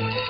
Müzik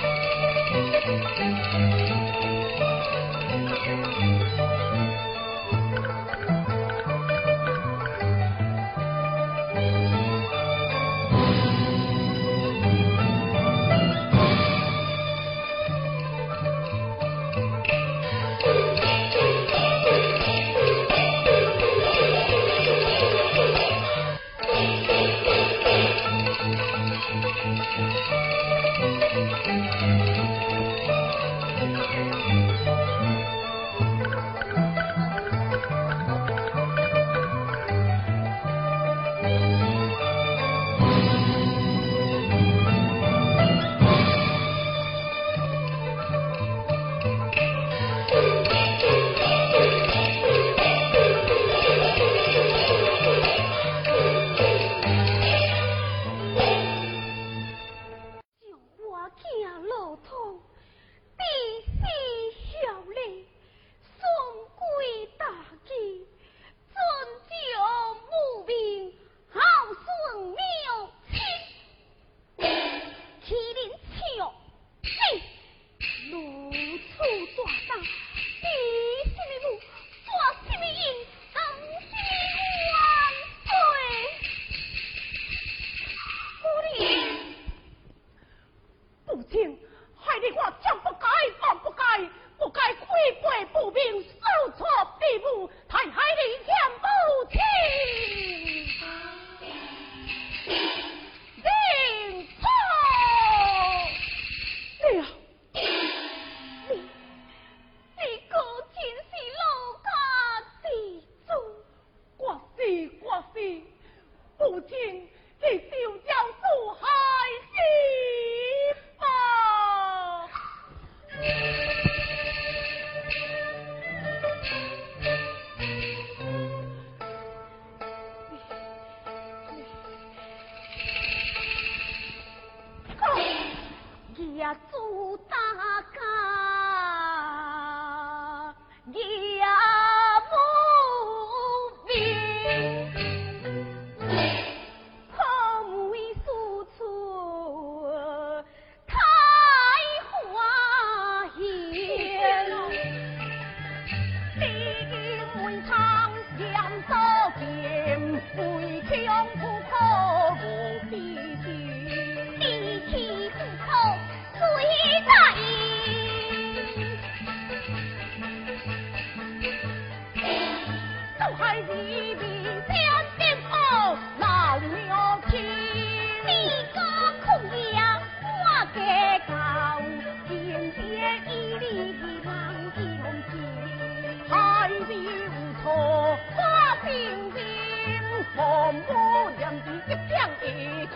我俩的一枪一炮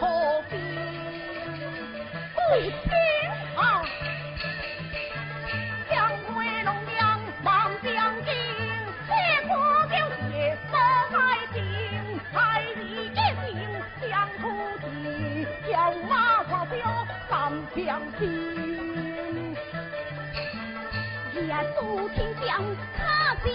心，不听号，将威龙娘望将军，铁骨钢铁不改形，海里一顶将河行，叫马超彪三将军，也不听将他欺。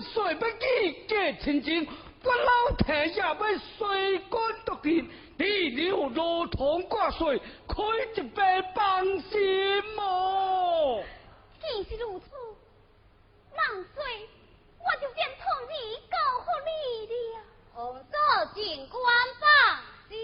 岁不记结亲情，我老天也要随官独见，你留如同挂帅，开一杯放心哦。既是如此，万岁，我就先同你告贺你了。红色警官放心。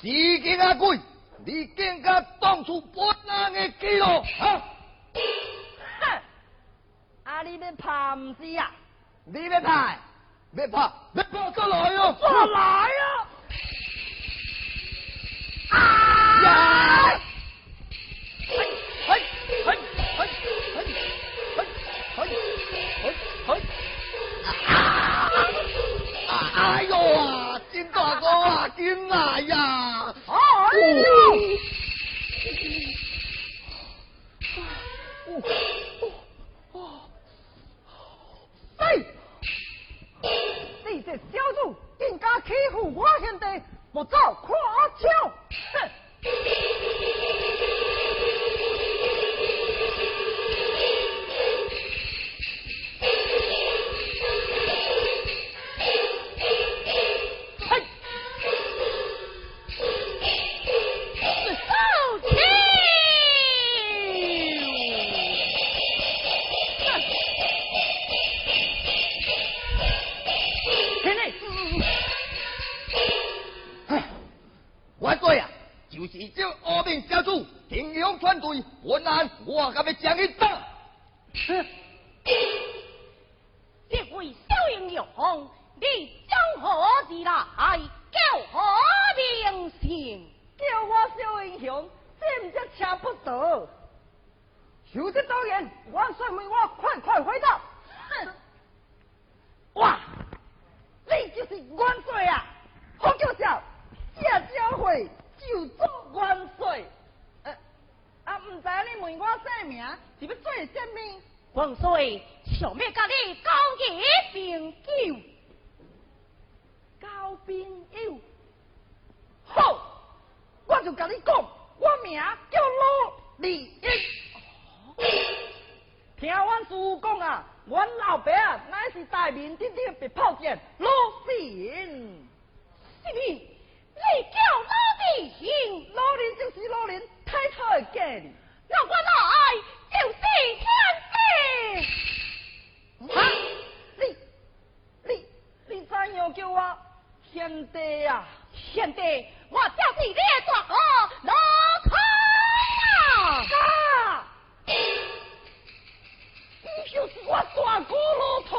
时间阿贵，你更加当初不能的记录啊！啊，你要怕唔是呀？你要怕？别怕？别怕再来哟、再来呀、啊！紧啊呀！哎呦！哦。哦。哦！你你这小子，竟敢欺负我兄弟，不早夸奖！哼！一这恶名小卒，平庸团队，我难，我还要将你打。这位小英雄，你从何而来？叫何名姓？叫我小英雄，这不叫抢不得。求这导演，王帅为我快快回答。哼！哇，你就是王帅啊！好叫嚣，假教会。万岁！呃，啊，唔知你问我姓名是要做啥物？万岁，想咪甲你交一朋友？交朋友好，我就甲你讲，我名叫罗立英。听阮师父讲啊，阮老爸啊乃是大名鼎鼎的炮将罗四英，是哩。你叫哪里行？老人就是老人，太太给你。那我哪爱就是天地。啊！你你你怎样叫我天地啊？天地，我叫你列大哥老通啊！啊！你就是我大过老通！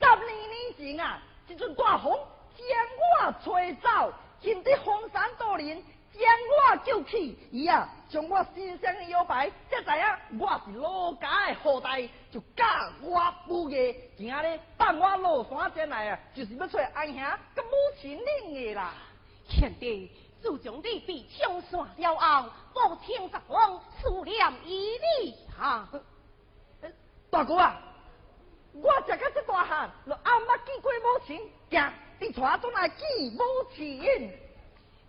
十二年前啊，一阵大风将我吹走，现在荒山多人。将我救起，伊啊将我身上的腰牌，才知影我是老家的后代，就教我父业，今仔日放我落山前来啊，就是要找阿兄跟母亲恁的啦。兄弟，自从你被枪杀了后，父亲十方思念伊你啊。大哥啊，我食到这大汉，就暗捺见过母亲，行，你带转来见母亲。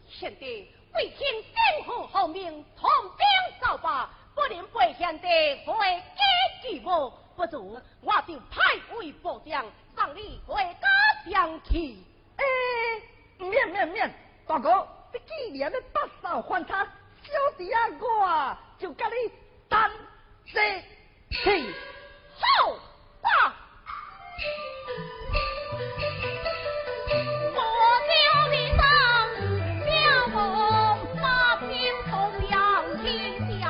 贤弟。为天政府后命，统兵造罢，不能背现的回家举目，不如我就派位部将，送你回家相去。哎，免免免，大哥，你既然要把手还他，小弟啊，我就跟你单这去。好，罢我叫你上表哥把表送到天上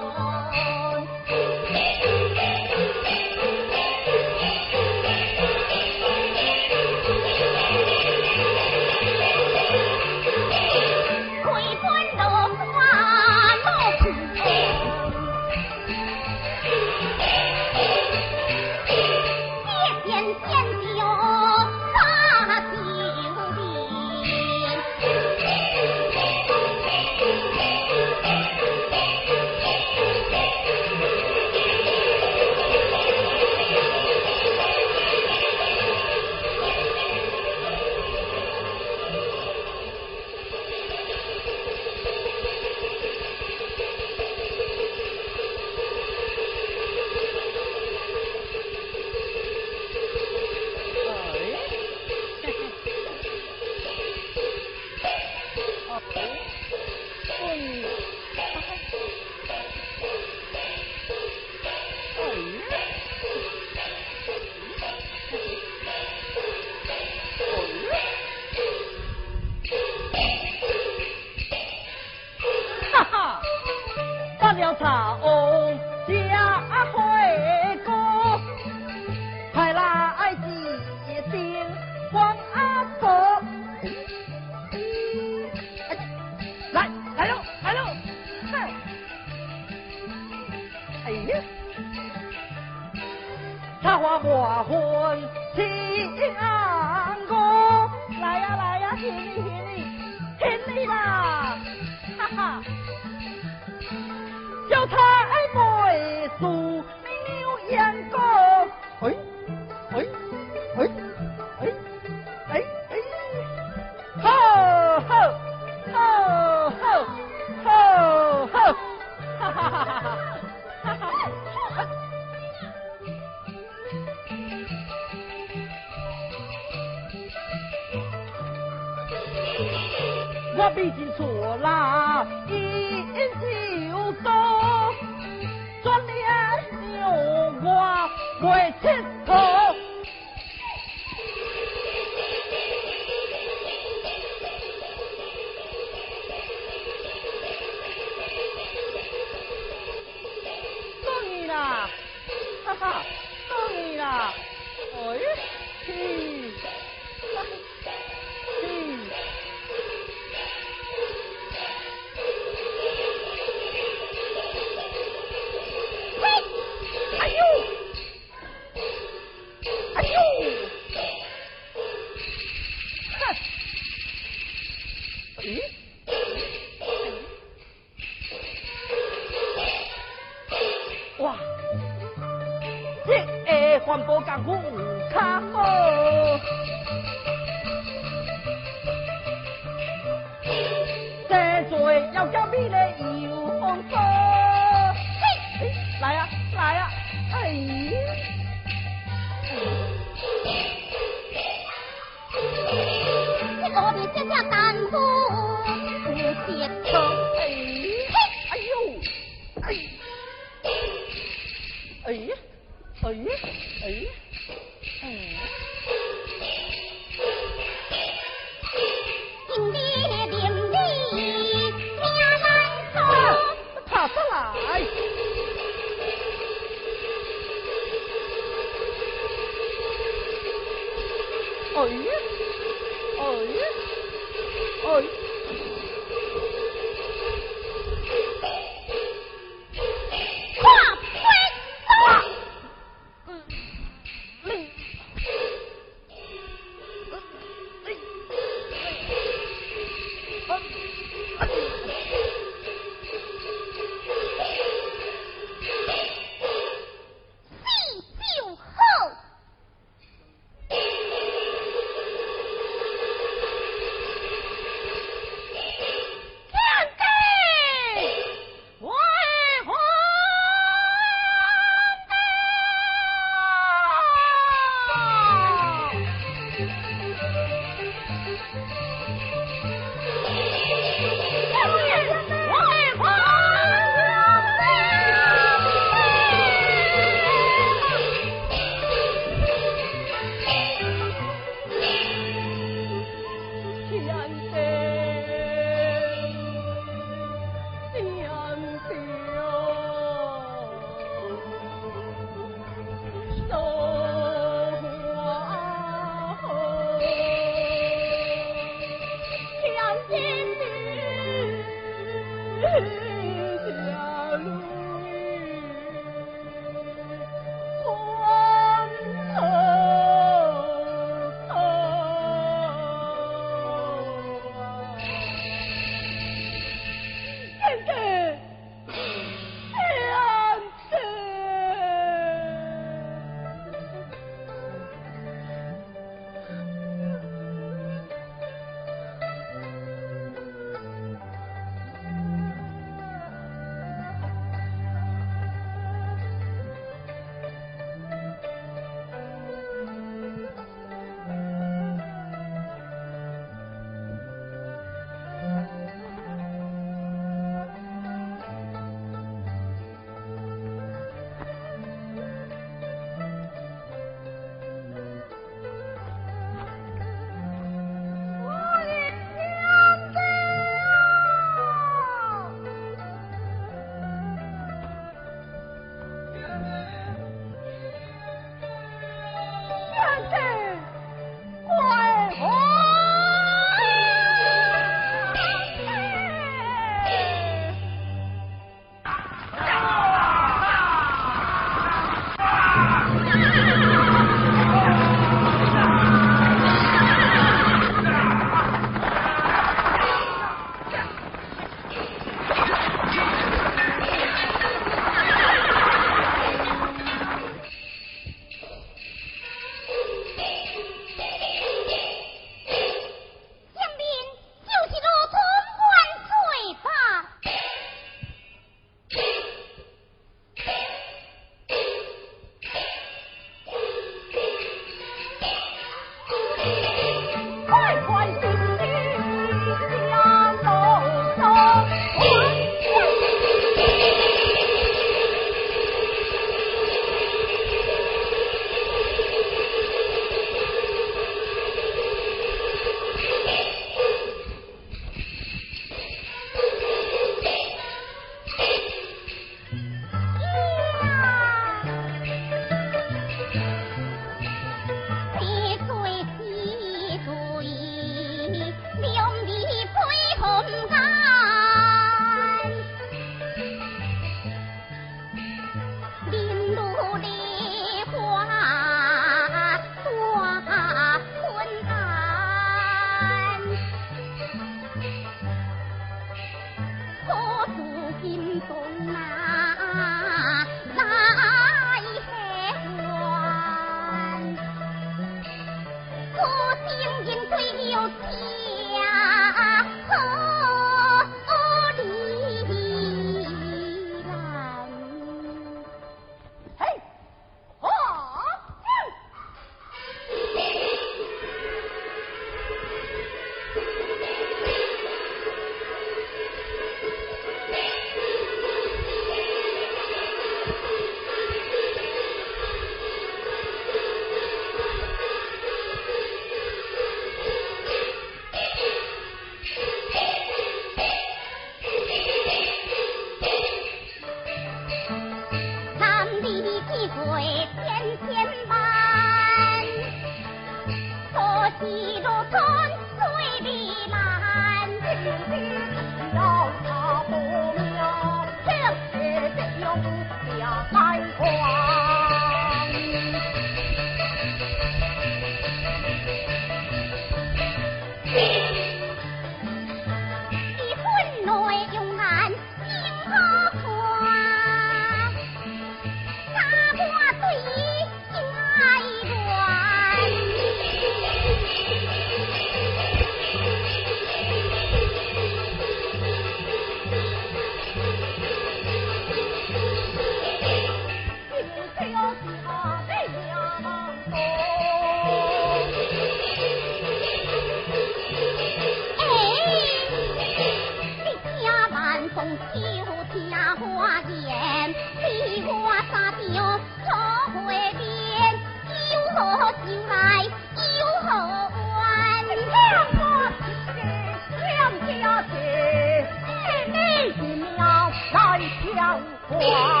Wow.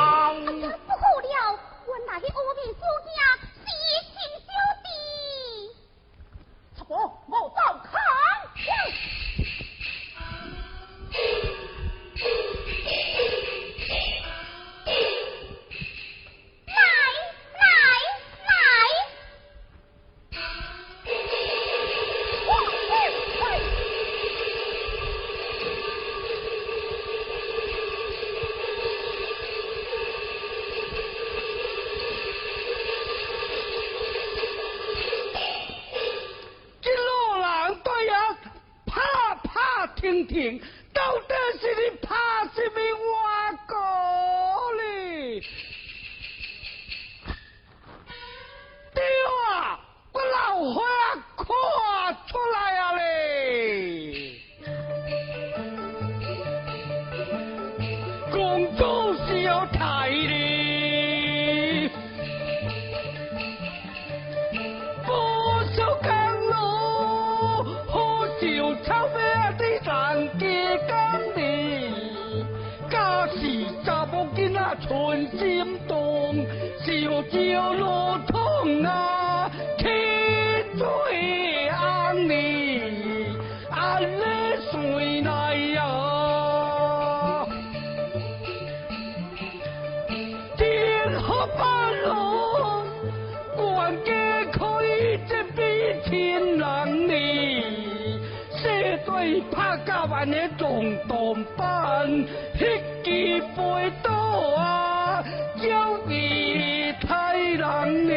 安尼动动板，迄飞刀啊，叫你太难呢。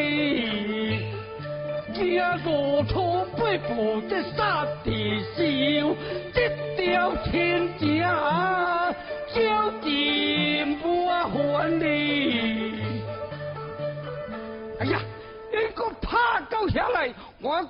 惊五土八步这杀地烧，这条天啊叫你莫还你。哎呀，你个拍够下来，我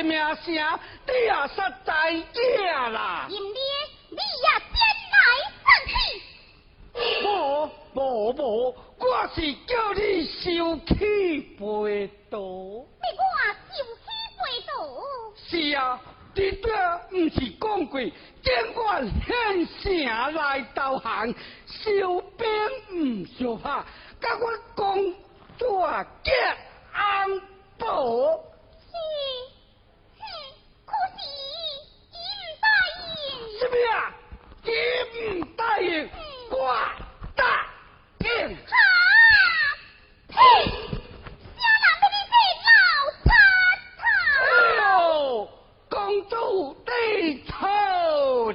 的名声，你也实在假啦。因你，你也前来生气。无无无，我是叫你收起背刀。你我背道。是啊，你这毋是讲过，见我献城来投降，收兵毋相拍，甲我讲大结安保。是，是伊唔答应。什么呀？你唔答应，我答应。好！呸！小人俾你这老叉哎叉。呦，公主你错了。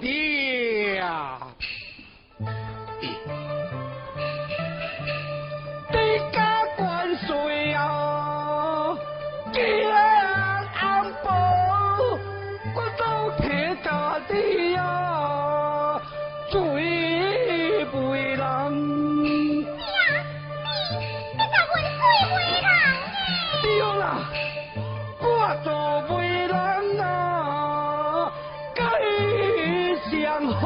做媒人啊，该上好，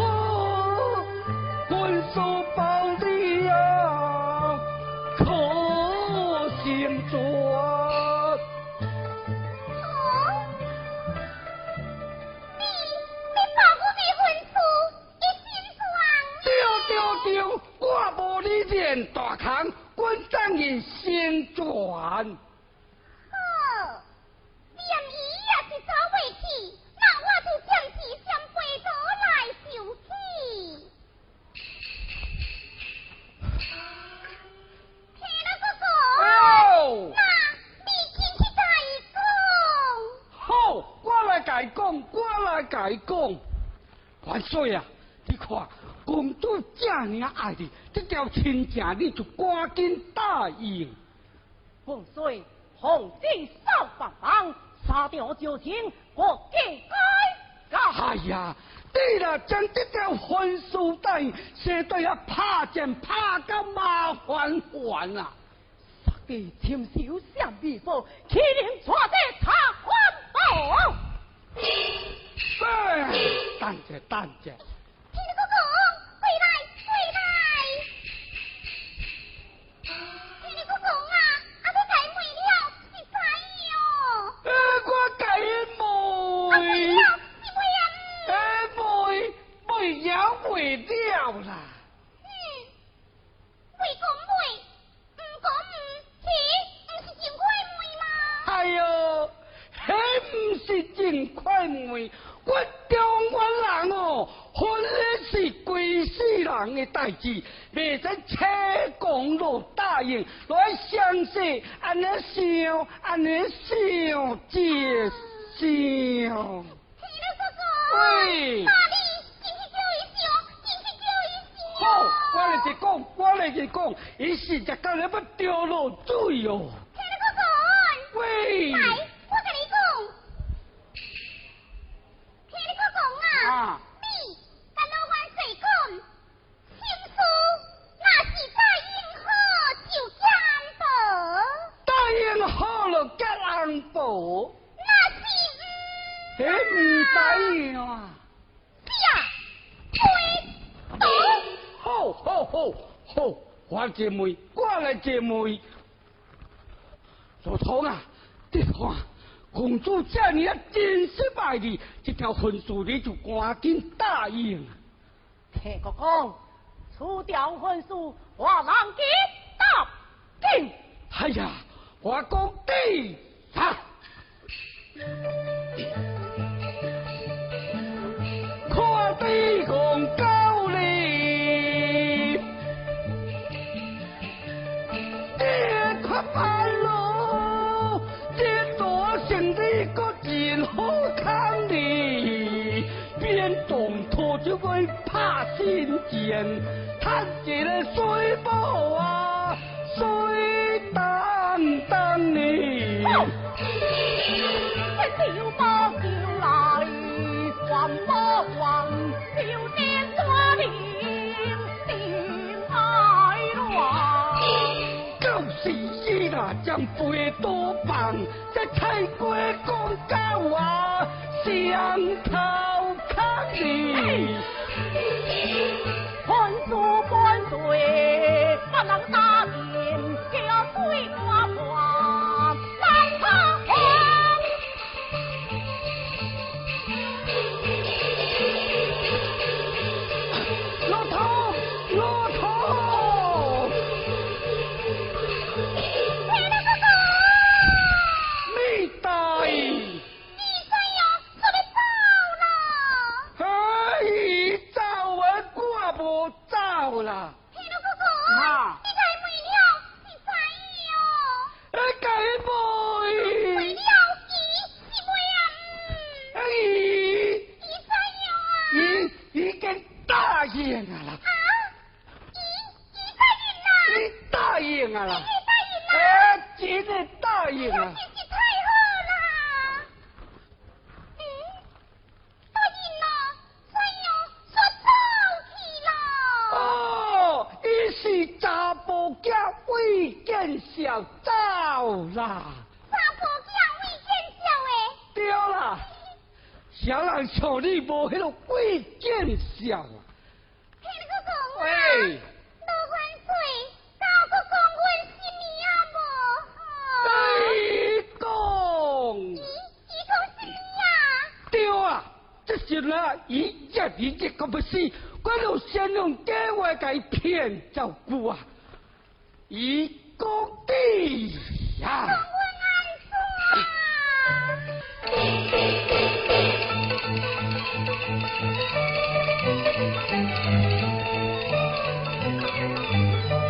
分数包你啊，可。心酸。对对对，我无你练大坑，阮等于先转。甲伊讲。万岁啊！你看，公主这样爱你，这条亲情你就赶紧答应。洪水洪金少帮忙，杀掉九情，我应该。哎呀，你若将这条婚书答应，生对啊拍剑拍到麻烦烦啊！杀地亲手相秘书，岂能错在他环保？哎，等者等者，听哥哥，回来回来！听哥哥啊，啊你改问了是啥意哦？哎，我了了啦。嗯，为讲问，唔讲唔，岂唔是真快问吗？哎呦，迄毋是真快问，我中原人哦，婚礼是规世人的代志，袂使车公路答应，来详细安尼想，安尼想一想。喂那你进去叫伊想，进去叫伊想。好，我来一讲，我来一讲，伊是只今日要掉落水哦。听了哥哥。喂，来，我跟你讲，听你哥讲啊，啊你跟老万岁讲，情书那是答应好就讲保，答应好了结红布，那是迄唔答应啊。呀，推倒。好好好好，我姐妹，我来姐妹。老头啊，你看，公主这样啊真失败你，这条婚书你就赶紧答应。听我讲，除掉婚书，我人给答应。哎呀，我讲对啊！看地公心间，叹一个水宝啊，水淡淡呢。这小包叫来，还不还？少年多年，心爱乱。就是伊啦，将背多棒，这菜瓜讲到啊，上头壳里。半输半醉，不能打无迄个为见小啊。听你个讲啊，喂，落番水，敢有个讲阮什么啊无？你讲伊伊讲什么啊？对啊，这时啦，伊一伊一个不死，我就先用假话甲伊骗走久啊。伊讲的呀。讲阮安怎？Thank you.